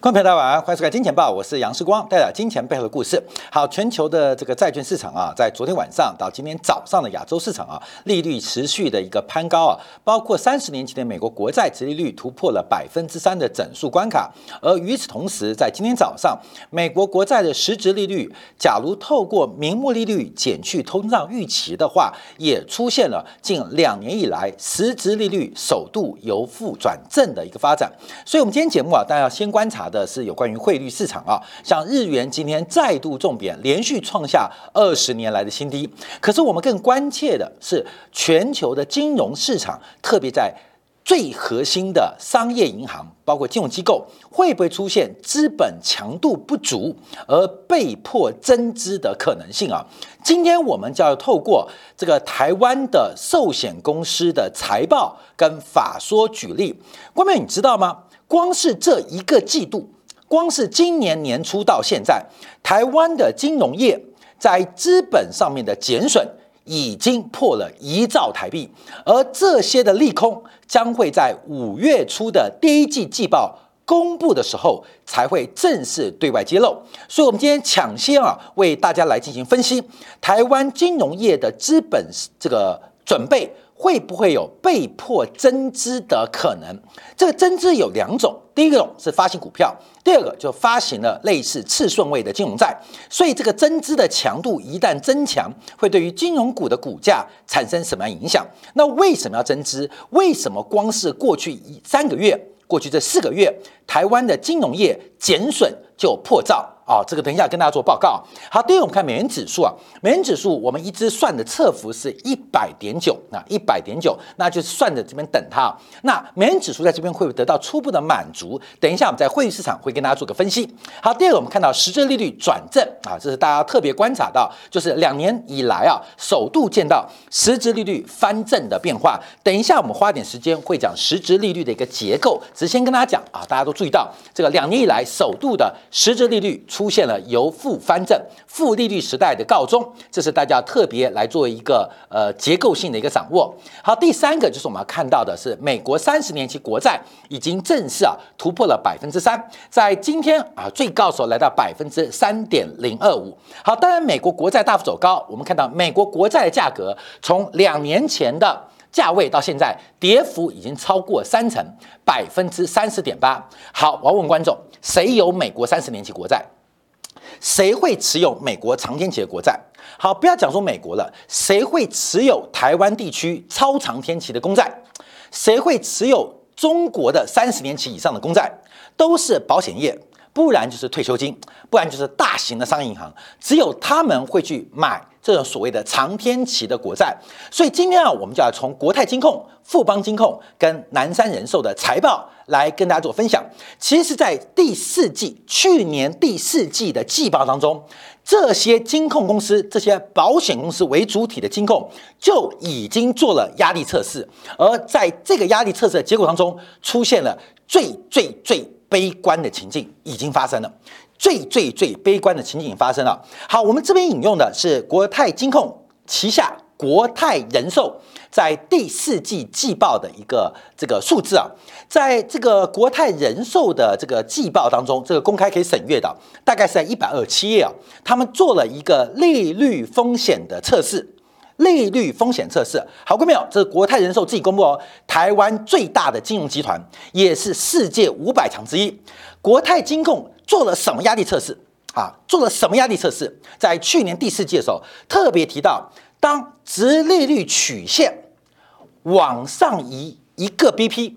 观众朋友大家晚安，欢迎收看《金钱报》，我是杨世光，带来金钱背后的故事。好，全球的这个债券市场啊，在昨天晚上到今天早上的亚洲市场啊，利率持续的一个攀高啊，包括三十年期的美国国债殖利率突破了百分之三的整数关卡。而与此同时，在今天早上，美国国债的实质利率，假如透过名目利率减去通胀预期的话，也出现了近两年以来实质利率首度由负转正的一个发展。所以，我们今天节目啊，大家要先观察。的是有关于汇率市场啊，像日元今天再度重贬，连续创下二十年来的新低。可是我们更关切的是全球的金融市场，特别在最核心的商业银行，包括金融机构，会不会出现资本强度不足而被迫增资的可能性啊？今天我们就要透过这个台湾的寿险公司的财报跟法说举例。关妹，你知道吗？光是这一个季度，光是今年年初到现在，台湾的金融业在资本上面的减损已经破了一兆台币，而这些的利空将会在五月初的第一季季报公布的时候才会正式对外揭露。所以，我们今天抢先啊，为大家来进行分析台湾金融业的资本这个准备。会不会有被迫增资的可能？这个增资有两种，第一种是发行股票，第二个就发行了类似次顺位的金融债。所以这个增资的强度一旦增强，会对于金融股的股价产生什么样影响？那为什么要增资？为什么光是过去一三个月，过去这四个月，台湾的金融业减损就破兆？啊，这个等一下跟大家做报告。好，第一我们看美元指数啊，美元指数我们一直算的测幅是一百点九，那一百点九，那就是算着这边等它。那美元指数在这边会不会得到初步的满足？等一下我们在会议市场会跟大家做个分析。好，第二个我们看到实质利率转正啊，这是大家特别观察到，就是两年以来啊，首度见到实质利率翻正的变化。等一下我们花点时间会讲实质利率的一个结构，只是先跟大家讲啊，大家都注意到这个两年以来首度的实质利率。出现了由负翻正、负利率时代的告终，这是大家特别来做一个呃结构性的一个掌握。好，第三个就是我们要看到的是，美国三十年期国债已经正式啊突破了百分之三，在今天啊最高时候来到百分之三点零二五。好，当然美国国债大幅走高，我们看到美国国债的价格从两年前的价位到现在跌幅已经超过三成，百分之三十点八。好，我要问观众，谁有美国三十年期国债？谁会持有美国长天期的国债？好，不要讲说美国了，谁会持有台湾地区超长天期的公债？谁会持有中国的三十年期以上的公债？都是保险业，不然就是退休金，不然就是大型的商业银行，只有他们会去买。这种所谓的长天期的国债，所以今天啊，我们就要从国泰金控、富邦金控跟南山人寿的财报来跟大家做分享。其实，在第四季、去年第四季的季报当中，这些金控公司、这些保险公司为主体的金控就已经做了压力测试，而在这个压力测试的结果当中，出现了最最最悲观的情境已经发生了。最最最悲观的情景发生了。好，我们这边引用的是国泰金控旗下国泰人寿在第四季季报的一个这个数字啊，在这个国泰人寿的这个季报当中，这个公开可以审阅的，大概是在一百二十七页啊。他们做了一个利率风险的测试，利率风险测试，好过没有？这是国泰人寿自己公布哦，台湾最大的金融集团，也是世界五百强之一，国泰金控。做了什么压力测试啊？做了什么压力测试？在去年第四季的时候，特别提到，当直利率曲线往上移一个 BP，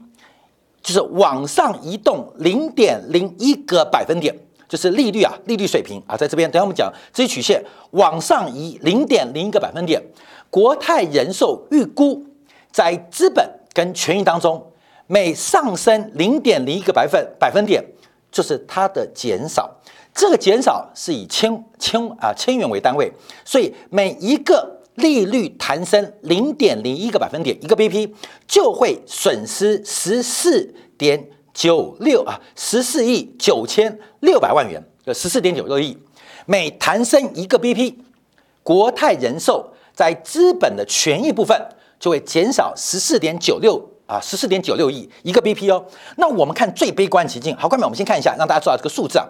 就是往上移动零点零一个百分点，就是利率啊，利率水平啊，在这边，等下我们讲这些曲线往上移零点零一个百分点，国泰人寿预估在资本跟权益当中，每上升零点零一个百分百分点。就是它的减少，这个减少是以千千啊千元为单位，所以每一个利率弹升零点零一个百分点，一个 BP 就会损失十四点九六啊十四亿九千六百万元，呃十四点九六亿。每弹升一个 BP，国泰人寿在资本的权益部分就会减少十四点九六。啊，十四点九六亿一个 BP 哦。那我们看最悲观情境，好，观众们，我们先看一下，让大家知道这个数字啊。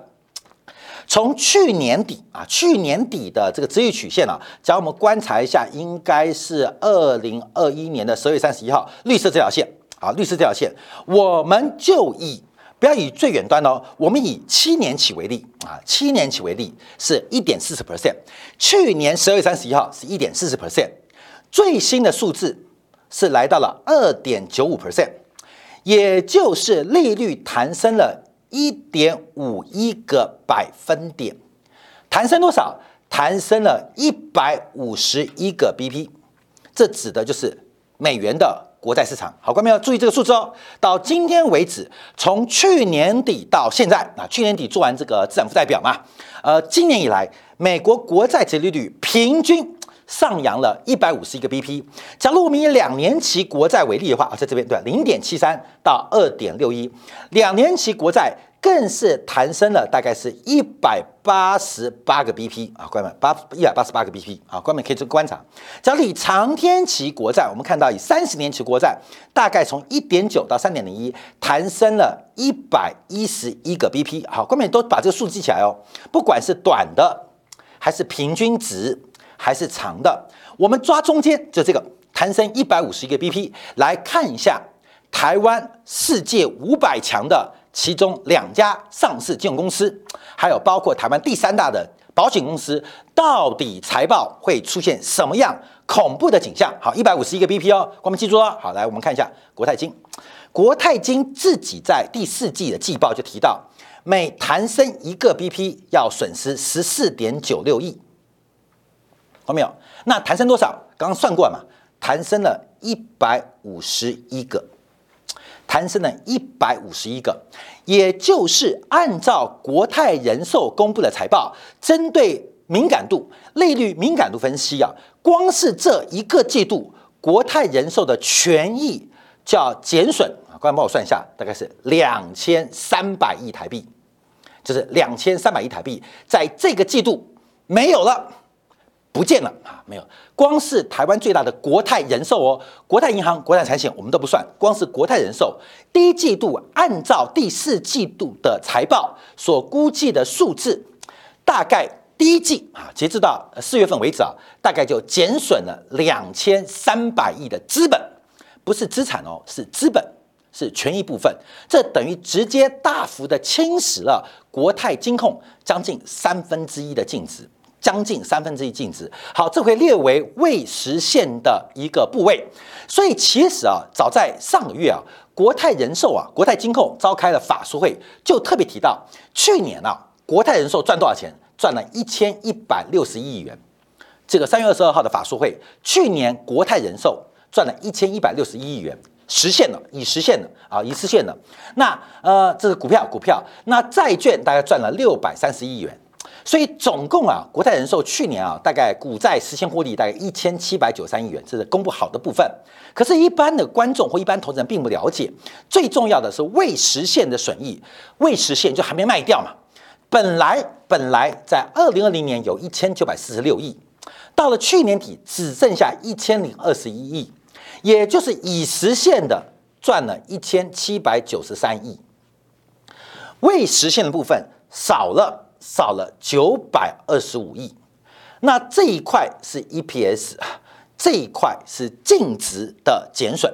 从去年底啊，去年底的这个值域曲线啊，假如我们观察一下，应该是二零二一年的十二月三十一号，绿色这条线啊，绿色这条线，我们就以不要以最远端哦，我们以七年起为例啊，七年起为例是一点四十 percent，去年十二月三十一号是一点四十 percent，最新的数字是来到了二点九五 percent，也就是利率弹升了。一点五一个百分点，弹升多少？弹升了一百五十一个 BP，这指的就是美元的国债市场。好，观众要注意这个数字哦。到今天为止，从去年底到现在啊，去年底做完这个资产负债表嘛，呃，今年以来，美国国债殖利率平均。上扬了一百五十一个 BP。假如我们以两年期国债为例的话啊，在这边对，零点七三到二点六一，两年期国债更是弹升了，大概是一百八十八个 BP 啊，关们八一百八十八个 BP 啊，关们可以做观察。假如以长天期国债，我们看到以三十年期国债，大概从一点九到三点零一，弹升了一百一十一个 BP。好，关们都把这个数字记起来哦，不管是短的还是平均值。还是长的，我们抓中间就这个弹升一百五十一个 BP 来看一下台湾世界五百强的其中两家上市金融公司，还有包括台湾第三大的保险公司，到底财报会出现什么样恐怖的景象？好，一百五十一个 BP 哦，我们记住了。好，来我们看一下国泰金，国泰金自己在第四季的季报就提到，每弹升一个 BP 要损失十四点九六亿。好没有？那弹升多少？刚刚算过了嘛，弹升了一百五十一个，弹升了一百五十一个，也就是按照国泰人寿公布的财报，针对敏感度、利率敏感度分析啊，光是这一个季度，国泰人寿的权益叫减损啊，各位帮我算一下，大概是两千三百亿台币，就是两千三百亿台币，在这个季度没有了。不见了啊！没有，光是台湾最大的国泰人寿哦，国泰银行、国泰财险我们都不算，光是国泰人寿第一季度按照第四季度的财报所估计的数字，大概第一季啊，截至到四月份为止啊，大概就减损了两千三百亿的资本，不是资产哦，是资本，是权益部分，这等于直接大幅的侵蚀了国泰金控将近三分之一的净值。将近三分之一净值，好，这会列为未实现的一个部位。所以其实啊，早在上个月啊，国泰人寿啊，国泰金控召开了法说会，就特别提到，去年啊，国泰人寿赚多少钱？赚了一千一百六十亿元。这个三月二十二号的法说会，去年国泰人寿赚了一千一百六十一亿元，实现了，已实现了啊，已实现了。那呃，这是股票，股票，那债券大概赚了六百三十亿元。所以总共啊，国泰人寿去年啊，大概股债实现获利大概一千七百九三亿元，这是公布好的部分。可是，一般的观众或一般投资人并不了解，最重要的是未实现的损益，未实现就还没卖掉嘛。本来本来在二零二零年有一千九百四十六亿，到了去年底只剩下一千零二十一亿，也就是已实现的赚了一千七百九十三亿，未实现的部分少了。少了九百二十五亿，那这一块是 EPS，这一块是净值的减损，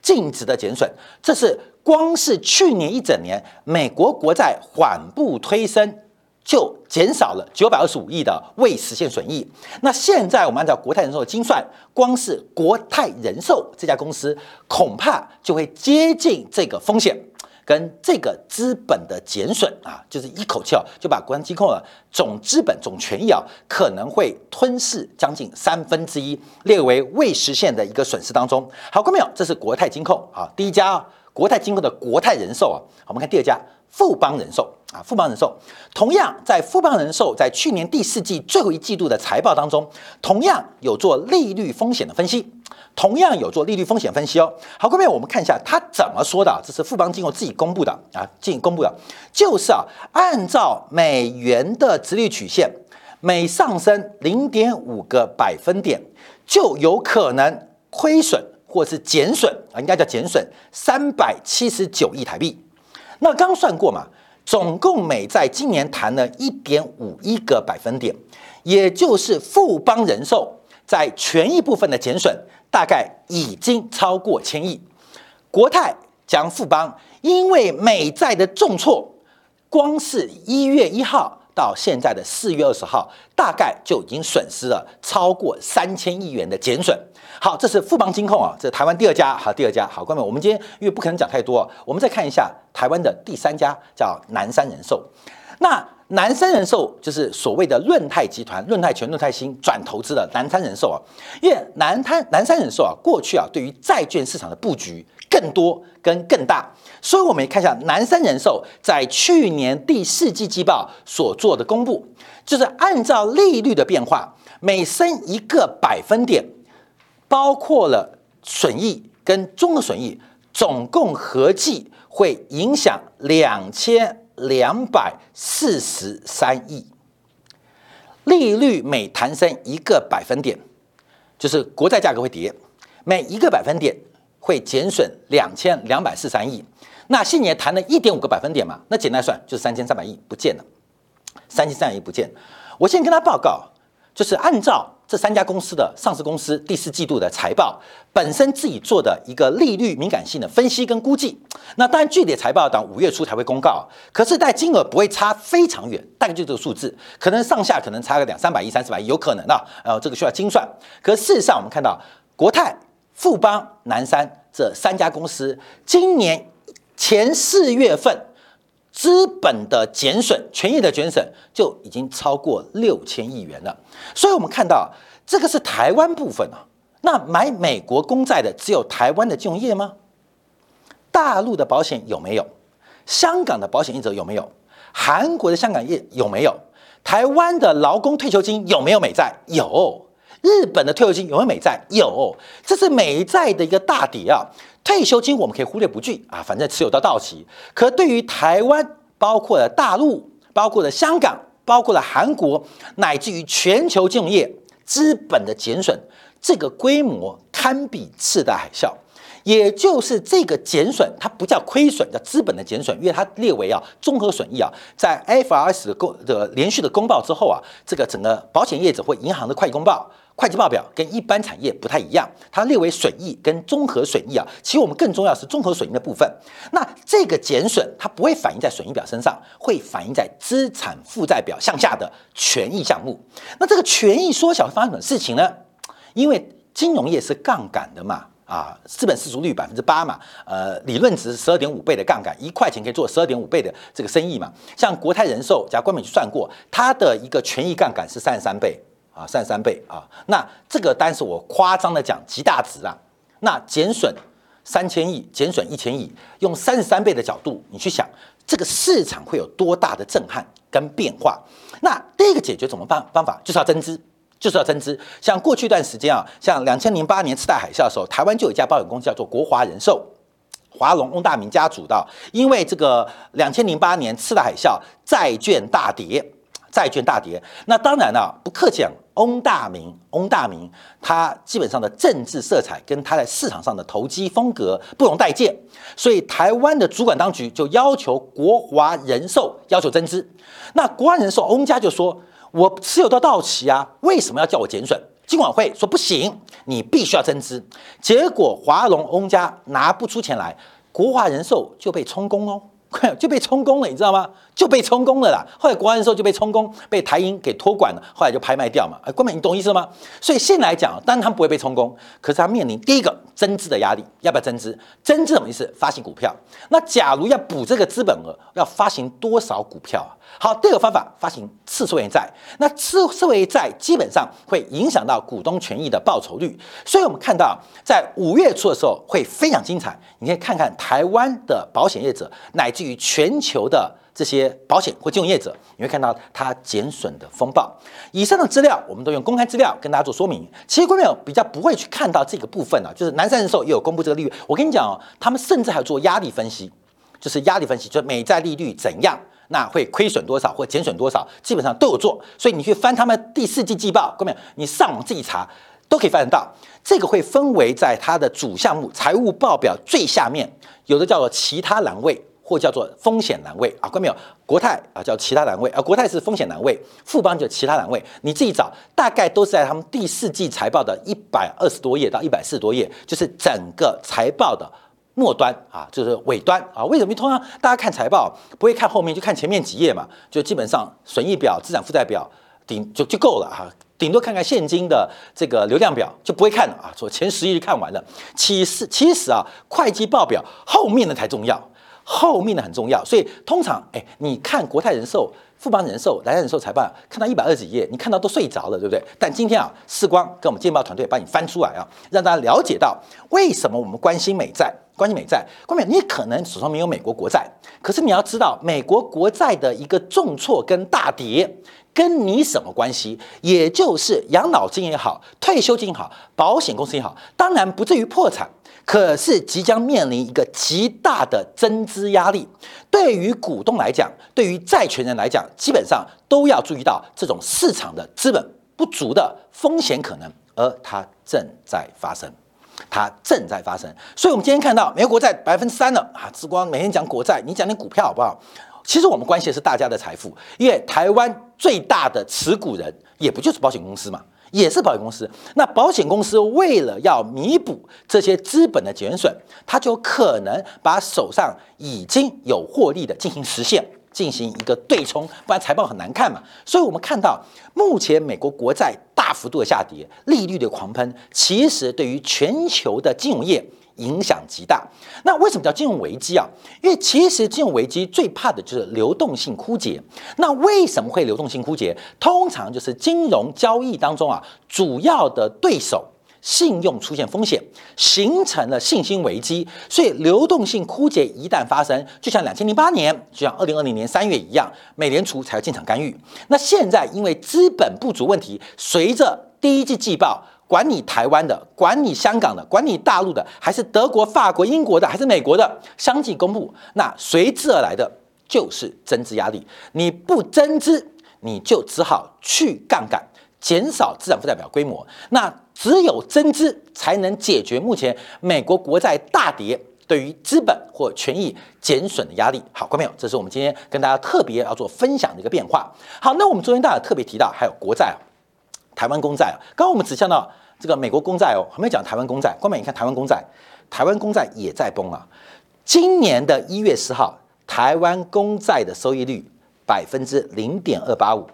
净值的减损，这是光是去年一整年美国国债缓步推升，就减少了九百二十五亿的未实现损益。那现在我们按照国泰人寿的精算，光是国泰人寿这家公司，恐怕就会接近这个风险。跟这个资本的减损啊，就是一口气啊，就把国安金控的总资本总权益啊，可能会吞噬将近三分之一，列为未实现的一个损失当中。好，看没有？这是国泰金控啊，第一家啊，国泰金控的国泰人寿啊。我们看第二家富邦人寿啊，富邦人寿同样在富邦人寿在去年第四季最后一季度的财报当中，同样有做利率风险的分析。同样有做利率风险分析哦。好，各位，我们看一下他怎么说的。这是富邦金融自己公布的啊，自己公布的，就是啊，按照美元的直率曲线，每上升零点五个百分点，就有可能亏损或是减损啊，应该叫减损三百七十九亿台币。那刚算过嘛，总共美债今年弹了一点五一个百分点，也就是富邦人寿在权益部分的减损大概已经超过千亿。国泰将富邦因为美债的重挫，光是一月一号到现在的四月二十号，大概就已经损失了超过三千亿元的减损。好，这是富邦金控啊，这是台湾第二家。好，第二家。好，观众们，我们今天因为不可能讲太多，我们再看一下台湾的第三家，叫南山人寿。那南山人寿就是所谓的润泰集团、润泰全、润泰新转投资的南山人寿啊。因为南滩南山人寿啊，过去啊对于债券市场的布局更多跟更大，所以我们看一下南山人寿在去年第四季季报所做的公布，就是按照利率的变化，每升一个百分点。包括了损益跟综合损益，总共合计会影响两千两百四十三亿。利率每弹升一个百分点，就是国债价格会跌，每一个百分点会减损两千两百四十三亿。那现年弹了一点五个百分点嘛，那简单算就是三千三百亿不见了，三千三百亿不见。我先跟他报告，就是按照。这三家公司的上市公司第四季度的财报本身自己做的一个利率敏感性的分析跟估计，那当然具体的财报等五月初才会公告，可是但金额不会差非常远，大概就这个数字，可能上下可能差个两三百亿、三四百亿有可能啊，呃，这个需要精算。可事实上我们看到国泰、富邦、南山这三家公司今年前四月份。资本的减损，权益的减损就已经超过六千亿元了。所以，我们看到这个是台湾部分啊。那买美国公债的只有台湾的金融业吗？大陆的保险有没有？香港的保险业者有没有？韩国的香港业有没有？台湾的劳工退休金有没有美债？有。日本的退休金有没有美债？有。这是美债的一个大底啊。退休金我们可以忽略不计啊，反正持有到到期。可对于台湾，包括了大陆，包括了香港，包括了韩国，乃至于全球金融业资本的减损，这个规模堪比次贷海啸。也就是这个减损，它不叫亏损，叫资本的减损，因为它列为啊综合损益啊，在 FRS 的公的连续的公报之后啊，这个整个保险业者或银行的会计公报。会计报表跟一般产业不太一样，它列为损益跟综合损益啊。其实我们更重要是综合损益的部分。那这个减损它不会反映在损益表身上，会反映在资产负债表向下的权益项目。那这个权益缩小发生什么事情呢？因为金融业是杠杆的嘛，啊，资本市足率百分之八嘛，呃，理论值十二点五倍的杠杆，一块钱可以做十二点五倍的这个生意嘛。像国泰人寿，加官美去算过，它的一个权益杠杆是三十三倍。啊，三十三倍啊！那这个单是我夸张的讲极大值啊。那减损三千亿，减损一千亿，用三十三倍的角度，你去想这个市场会有多大的震撼跟变化？那第一个解决怎么办？方法就是要增资，就是要增资。像过去一段时间啊，像两千零八年次贷海啸的时候，台湾就有一家保险公司叫做国华人寿，华龙翁大明家主的，因为这个两千零八年次贷海啸，债券大跌。债券大跌，那当然了，不客气讲，翁大明，翁大明，他基本上的政治色彩跟他在市场上的投机风格不容待见，所以台湾的主管当局就要求国华人寿要求增资。那国华人寿翁家就说：“我持有到到期啊，为什么要叫我减损？”金管会说：“不行，你必须要增资。”结果华龙翁家拿不出钱来，国华人寿就被充公哦。就被充公了，你知道吗？就被充公了啦。后来国安的时候就被充公，被台银给托管了。后来就拍卖掉嘛。哎，关美，你懂意思吗？所以现在来讲，当然他们不会被充公，可是他面临第一个增资的压力，要不要增资？增资什么意思？发行股票。那假如要补这个资本额，要发行多少股票啊？好，第二个方法，发行次数位债。那次数位债基本上会影响到股东权益的报酬率。所以我们看到，在五月初的时候会非常精彩。你可以看看台湾的保险业者，乃至于全球的这些保险或金融业者，你会看到它减损的风暴。以上的资料我们都用公开资料跟大家做说明。其实观众比较不会去看到这个部分啊，就是南山人寿也有公布这个利率。我跟你讲哦，他们甚至还有做压力分析，就是压力分析，就是美债利率怎样。那会亏损多少或减损多少，基本上都有做。所以你去翻他们第四季季报，各位，你上网自己查，都可以翻得到。这个会分为在它的主项目财务报表最下面，有的叫做其他栏位，或叫做风险栏位啊。看到没有？国泰啊叫其他栏位啊，国泰是风险栏位，富邦就其他栏位。你自己找，大概都是在他们第四季财报的一百二十多页到一百四十多页，就是整个财报的末端啊，就是尾端啊。为什么？通常大家看财报不会看后面，就看前面几页嘛，就基本上损益表、资产负债表顶就就够了哈。顶多看看现金的这个流量表就不会看了啊，说前十页看完了。其实其实啊，会计报表后面的才重要，后面的很重要。所以通常哎，你看国泰人寿、富邦人寿、来人寿财报，看到一百二十几页，你看到都睡着了，对不对？但今天啊，世光跟我们见报团队帮你翻出来啊，让大家了解到为什么我们关心美债，关心美债。关美，你可能手上没有美国国债，可是你要知道，美国国债的一个重挫跟大跌。跟你什么关系？也就是养老金也好，退休金也好，保险公司也好，当然不至于破产，可是即将面临一个极大的增资压力。对于股东来讲，对于债权人来讲，基本上都要注意到这种市场的资本不足的风险可能，而它正在发生，它正在发生。所以，我们今天看到美国国债百分之三了啊！之光每天讲国债，你讲点股票好不好？其实我们关心的是大家的财富，因为台湾最大的持股人也不就是保险公司嘛，也是保险公司。那保险公司为了要弥补这些资本的减损，它就可能把手上已经有获利的进行实现，进行一个对冲，不然财报很难看嘛。所以我们看到目前美国国债大幅度的下跌，利率的狂喷，其实对于全球的金融业。影响极大。那为什么叫金融危机啊？因为其实金融危机最怕的就是流动性枯竭。那为什么会流动性枯竭？通常就是金融交易当中啊，主要的对手信用出现风险，形成了信心危机。所以流动性枯竭一旦发生，就像两千零八年，就像二零二零年三月一样，美联储才要进场干预。那现在因为资本不足问题，随着第一季季报。管你台湾的，管你香港的，管你大陆的，还是德国、法国、英国的，还是美国的，相继公布，那随之而来的就是增资压力。你不增资，你就只好去杠杆，减少资产负债表规模。那只有增资，才能解决目前美国国债大跌对于资本或权益减损的压力。好，观众朋友，这是我们今天跟大家特别要做分享的一个变化。好，那我们昨天大家特别提到还有国债。台湾公债啊，刚刚我们只讲到这个美国公债哦，还没讲台湾公债。关美，你看台湾公债，台湾公债也在崩啊。今年的一月十号，台湾公债的收益率百分之零点二八五，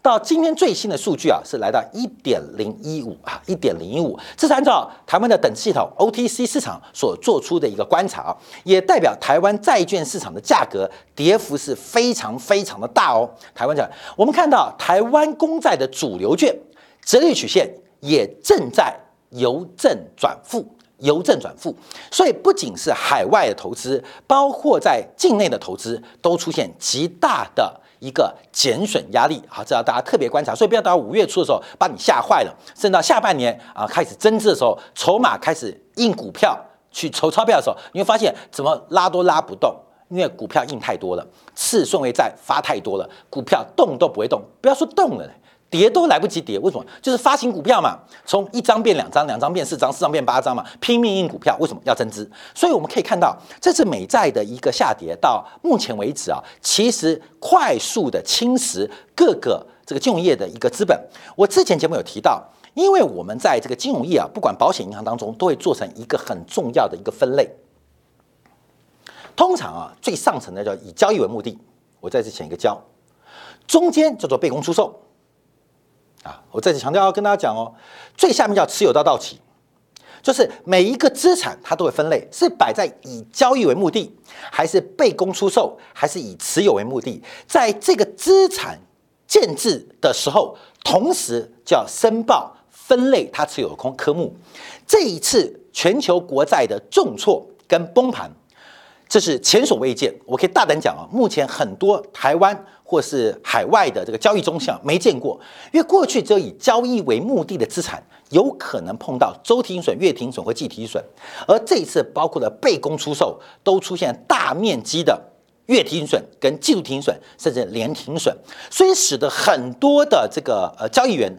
到今天最新的数据啊，是来到一点零一五啊，一点零一五。这是按照台湾的等系统 OTC 市场所做出的一个观察啊，也代表台湾债券市场的价格跌幅是非常非常的大哦。台湾债，我们看到台湾公债的主流券。折率曲线也正在由正转负，由正转负，所以不仅是海外的投资，包括在境内的投资都出现极大的一个减损压力。好，这要大家特别观察，所以不要到五月初的时候把你吓坏了，甚至到下半年啊开始增资的时候，筹码开始印股票去筹钞票的时候，你会发现怎么拉都拉不动，因为股票印太多了，次顺位债发太多了，股票动都不会动，不要说动了。跌都来不及跌，为什么？就是发行股票嘛，从一张变两张，两张变四张，四张变八张嘛，拼命印股票，为什么要增资？所以我们可以看到，这次美债的一个下跌，到目前为止啊，其实快速的侵蚀各个这个金融业的一个资本。我之前节目有提到，因为我们在这个金融业啊，不管保险银行当中，都会做成一个很重要的一个分类。通常啊，最上层的叫以交易为目的，我在这前一个交，中间叫做被公出售。啊，我再次强调要跟大家讲哦，最下面叫持有到到期，就是每一个资产它都会分类，是摆在以交易为目的，还是被公出售，还是以持有为目的。在这个资产建制的时候，同时就要申报分类它持有的空科目。这一次全球国债的重挫跟崩盘，这是前所未见。我可以大胆讲啊，目前很多台湾。或是海外的这个交易中项没见过，因为过去只有以交易为目的的资产有可能碰到周停损、月停损或季停损，而这一次包括了被公出售，都出现大面积的月停损跟季度停损，甚至连停损，所以使得很多的这个呃交易员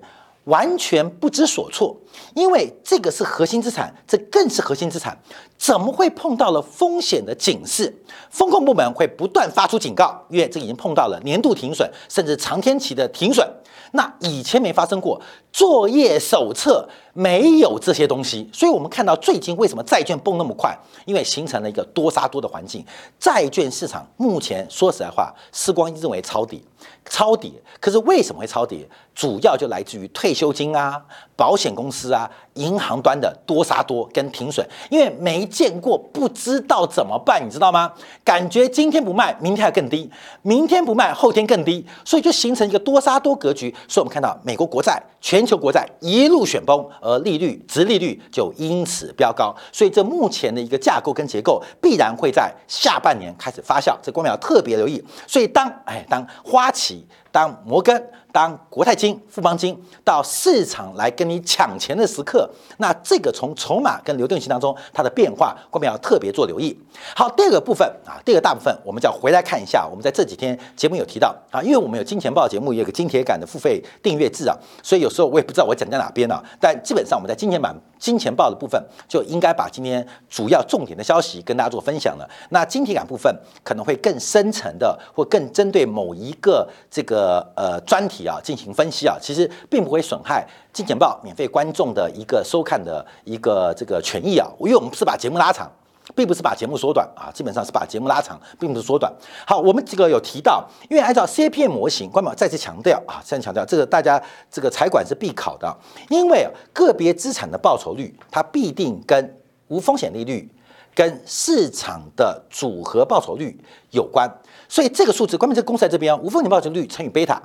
完全不知所措。因为这个是核心资产，这更是核心资产，怎么会碰到了风险的警示？风控部门会不断发出警告，因为这已经碰到了年度停损，甚至长天期的停损。那以前没发生过，作业手册没有这些东西，所以我们看到最近为什么债券崩那么快？因为形成了一个多杀多的环境，债券市场目前说实在话，时光认为抄底。抄底，可是为什么会抄底？主要就来自于退休金啊、保险公司啊、银行端的多杀多跟停损，因为没见过，不知道怎么办，你知道吗？感觉今天不卖，明天还更低；明天不卖，后天更低，所以就形成一个多杀多格局。所以我们看到美国国债、全球国债一路选崩，而利率、直利率就因此飙高。所以这目前的一个架构跟结构，必然会在下半年开始发酵。这光淼特别留意。所以当哎当花起当摩根、当国泰金、富邦金到市场来跟你抢钱的时刻，那这个从筹码跟流动性当中它的变化，我们要特别做留意。好，第二个部分啊，第二个大部分，我们就要回来看一下。我们在这几天节目有提到啊，因为我们有金钱报节目，有个金铁杆的付费订阅制啊，所以有时候我也不知道我讲在哪边啊。但基本上我们在金钱版、金钱报的部分，就应该把今天主要重点的消息跟大家做分享了。那金铁杆部分可能会更深层的，或更针对某一个这个。呃呃，专题啊进行分析啊，其实并不会损害金钱报免费观众的一个收看的一个这个权益啊，因为我们是把节目拉长，并不是把节目缩短啊，基本上是把节目拉长，并不是缩短。好，我们这个有提到，因为按照 CPM 模型，官宝再次强调啊，再次强调这个大家这个财管是必考的，因为个别资产的报酬率，它必定跟无风险利率跟市场的组合报酬率有关。所以这个数字，关键这个公式在这边，无风险报酬率乘以贝塔，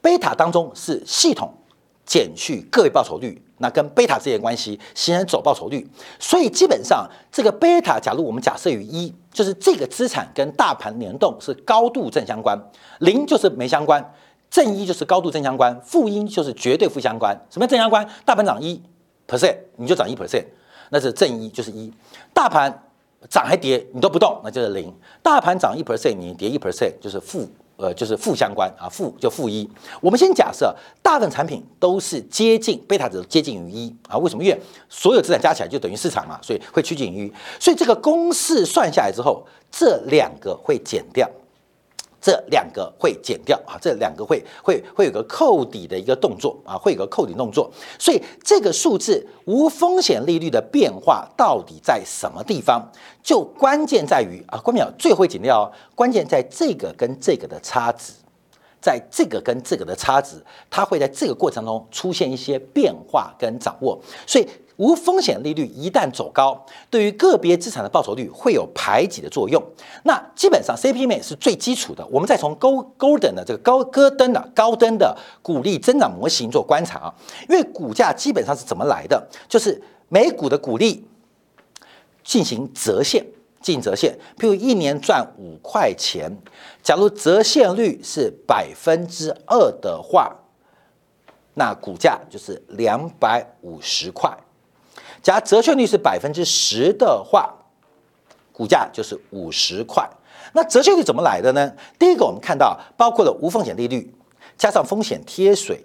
贝塔当中是系统减去个别报酬率，那跟贝塔之间的关系形成总报酬率。所以基本上这个贝塔，假如我们假设于一，就是这个资产跟大盘联动是高度正相关，零就是没相关，正一就是高度正相关，负一就是绝对负相关。什么正相关？大盘涨一 percent，你就涨一 percent，那是正一就是一，大盘。涨还跌，你都不动，那就是零。大盘涨一 percent，你跌一 percent，就是负，呃，就是负相关啊，负就负一。我们先假设大部分产品都是接近贝塔值接近于一啊，为什么？因为所有资产加起来就等于市场嘛，所以会趋近于一。所以这个公式算下来之后，这两个会减掉。这两个会减掉啊，这两个会会会有个扣底的一个动作啊，会有个扣底动作，所以这个数字无风险利率的变化到底在什么地方？就关键在于啊，关淼最会减掉，哦关键在这个跟这个的差值，在这个跟这个的差值，它会在这个过程中出现一些变化跟掌握，所以。无风险利率一旦走高，对于个别资产的报酬率会有排挤的作用。那基本上 C P M 是最基础的。我们再从高高等的这个高戈登的高登的股利增长模型做观察啊，因为股价基本上是怎么来的？就是每股的股利进行折现，进行折现。譬如一年赚五块钱，假如折现率是百分之二的话，那股价就是两百五十块。假如折现率是百分之十的话，股价就是五十块。那折现率怎么来的呢？第一个，我们看到包括了无风险利率，加上风险贴水，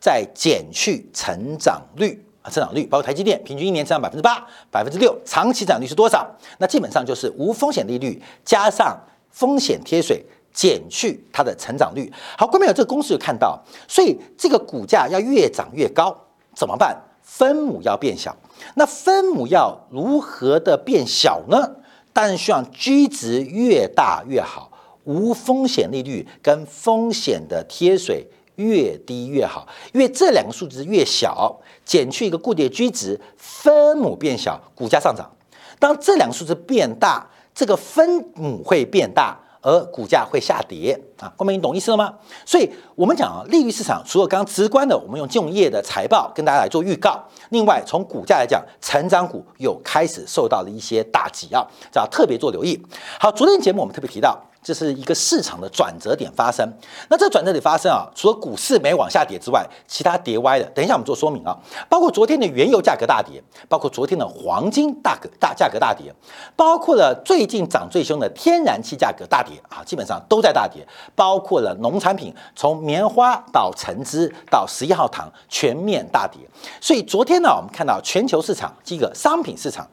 再减去成长率啊，成长率包括台积电平均一年成长百分之八、百分之六，长期涨率是多少？那基本上就是无风险利率加上风险贴水减去它的成长率。好，观众有这个公式有看到，所以这个股价要越涨越高，怎么办？分母要变小。那分母要如何的变小呢？当然需要 G 值越大越好，无风险利率跟风险的贴水越低越好，因为这两个数值越小，减去一个固定的 G 值，分母变小，股价上涨。当这两个数字变大，这个分母会变大。而股价会下跌啊，后面你懂意思了吗？所以我们讲啊，利率市场除了刚刚直观的，我们用金融业的财报跟大家来做预告，另外从股价来讲，成长股又开始受到了一些打击啊，要特别做留意。好，昨天节目我们特别提到，这是一个市场的转折点发生。那这转折点发生啊，除了股市没往下跌之外，其他跌歪的，等一下我们做说明啊。包括昨天的原油价格大跌，包括昨天的黄金大格大价格大跌，包括了最近涨最凶的天然气价格大跌啊，基本上都在大跌。包括了农产品，从棉花到橙汁到十一号糖，全面大跌。所以昨天呢，我们看到全球市场这个商品市场。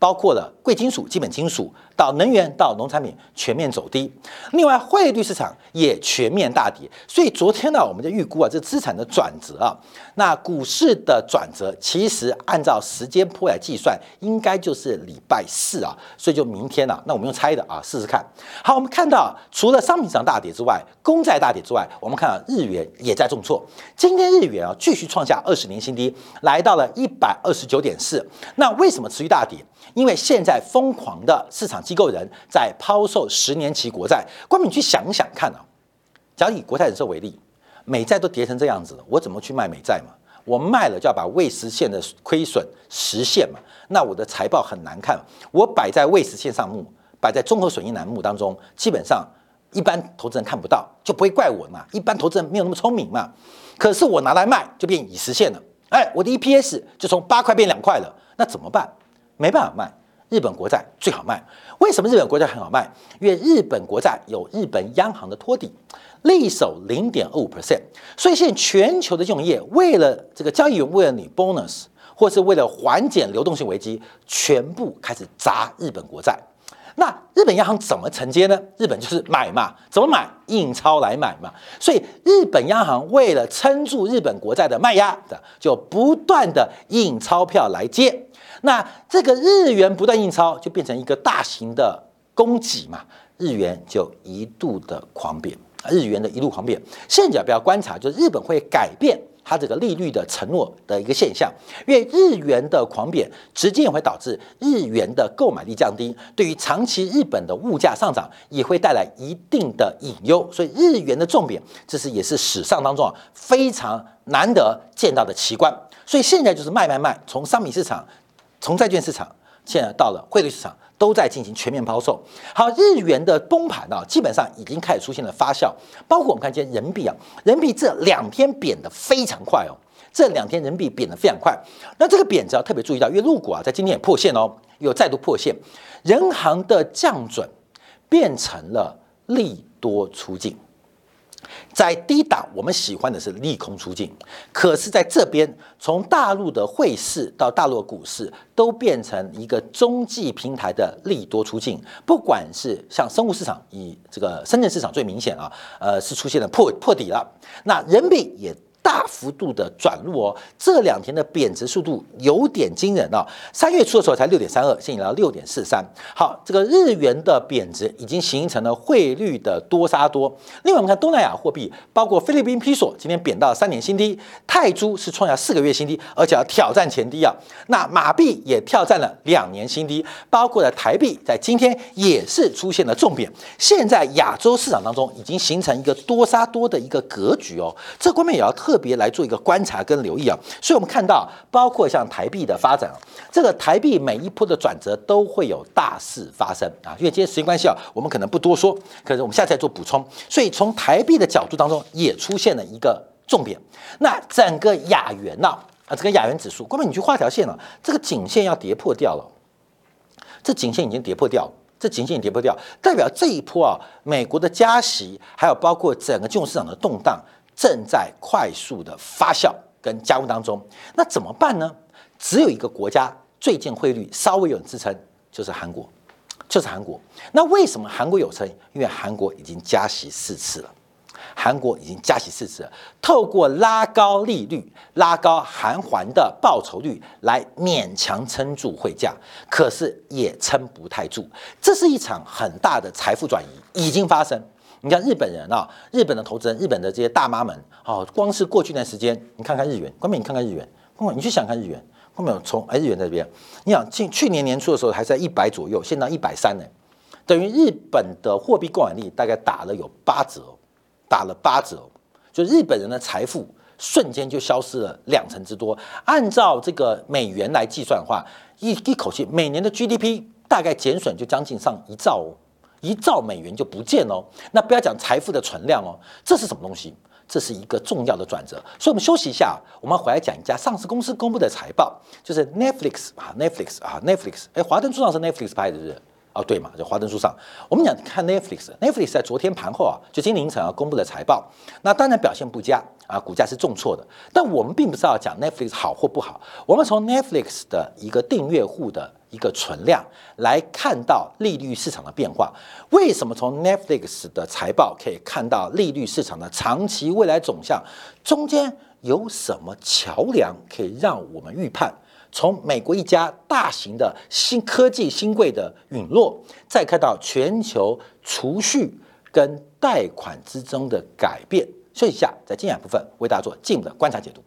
包括了贵金属、基本金属到能源到农产品全面走低，另外汇率市场也全面大跌。所以昨天呢，我们就预估啊，这资产的转折啊，那股市的转折其实按照时间波来计算，应该就是礼拜四啊，所以就明天了。那我们用猜的啊，试试看。好，我们看到除了商品上大跌之外，公债大跌之外，我们看到日元也在重挫。今天日元啊继续创下二十年新低，来到了一百二十九点四。那为什么持续大跌？因为现在疯狂的市场机构人在抛售十年期国债，关明你去想想看啊，假如以国泰人寿为例，美债都跌成这样子了，我怎么去卖美债嘛？我卖了就要把未实现的亏损实现嘛？那我的财报很难看，我摆在未实现上目，摆在综合损益栏目当中，基本上一般投资人看不到，就不会怪我嘛。一般投资人没有那么聪明嘛。可是我拿来卖就变已实现了，哎，我的 EPS 就从八块变两块了，那怎么办？没办法卖，日本国债最好卖。为什么日本国债很好卖？因为日本国债有日本央行的托底，利手零点二五 percent。所以现在全球的金融业为了这个交易员为了你 bonus，或是为了缓解流动性危机，全部开始砸日本国债。那日本央行怎么承接呢？日本就是买嘛，怎么买？印钞来买嘛。所以日本央行为了撑住日本国债的卖压的，就不断的印钞票来接。那这个日元不断印钞，就变成一个大型的供给嘛，日元就一度的狂贬，日元的一路狂贬。现在不要观察，就是日本会改变它这个利率的承诺的一个现象，因为日元的狂贬，直接也会导致日元的购买力降低，对于长期日本的物价上涨也会带来一定的隐忧。所以日元的重贬，这是也是史上当中啊非常难得见到的奇观。所以现在就是卖卖卖，从商品市场。从债券市场，现在到了汇率市场，都在进行全面抛售。好，日元的崩盘啊，基本上已经开始出现了发酵。包括我们看见人民币啊，人民币这两天贬得非常快哦，这两天人民币贬得非常快。那这个贬值要特别注意到，因为陆股啊在今天也破线哦，又再度破线，人行的降准变成了利多出境。在低档，我们喜欢的是利空出尽，可是在这边，从大陆的汇市到大陆股市，都变成一个中继平台的利多出尽。不管是像生物市场，以这个深圳市场最明显啊，呃，是出现了破破底了，那人民币也。大幅度的转入哦，这两天的贬值速度有点惊人哦。三月初的时候才六点三二，现在来到六点四三。好，这个日元的贬值已经形成了汇率的多杀多。另外，我们看东南亚货币，包括菲律宾比索今天贬到三年新低，泰铢是创下四个月新低，而且要挑战前低啊。那马币也挑战了两年新低，包括了台币在今天也是出现了重贬。现在亚洲市场当中已经形成一个多杀多的一个格局哦，这方面也要特。特别来做一个观察跟留意啊，所以我们看到，包括像台币的发展啊，这个台币每一波的转折都会有大事发生啊。因为今天时间关系啊，我们可能不多说，可是我们下次再做补充。所以从台币的角度当中，也出现了一个重点。那整个亚元呐啊，这个亚元指数，哥们你去画条线了，这个颈线要跌破掉了，这颈线已经跌破掉，这颈线已经跌破掉，代表这一波啊，美国的加息，还有包括整个金融市场的动荡。正在快速的发酵跟加温当中，那怎么办呢？只有一个国家最近汇率稍微有支撑，就是韩国，就是韩国。那为什么韩国有撑？因为韩国已经加息四次了，韩国已经加息四次了，透过拉高利率、拉高韩环的报酬率来勉强撑住汇价，可是也撑不太住。这是一场很大的财富转移已经发生。你看日本人啊，日本的投资人，日本的这些大妈们，哦，光是过去一段时间，你看看日元，关美，你看看日元，关美，你去想看日元，关美从哎日元在这边，你想去去年年初的时候还在一百左右，现在一百三呢，等于日本的货币购买力大概打了有八折，打了八折，就日本人的财富瞬间就消失了两成之多。按照这个美元来计算的话，一一口气每年的 GDP 大概减损就将近上一兆哦。一兆美元就不见哦。那不要讲财富的存量哦，这是什么东西？这是一个重要的转折。所以我们休息一下，我们回来讲一家上市公司公布的财报，就是 Netflix 啊，Netflix 啊，Netflix。哎，华灯初上是 Netflix 拍的，是？哦，对嘛，就华灯初上。我们讲看 Netflix，Netflix 在昨天盘后啊，就今天凌晨啊公布的财报，那当然表现不佳啊，股价是重挫的。但我们并不是要讲 Netflix 好或不好，我们从 Netflix 的一个订阅户的一个存量来看到利率市场的变化。为什么从 Netflix 的财报可以看到利率市场的长期未来走向？中间有什么桥梁可以让我们预判？从美国一家大型的新科技新贵的陨落，再看到全球储蓄跟贷款之中的改变。休息一下，在精彩部分为大家做进一步的观察解读。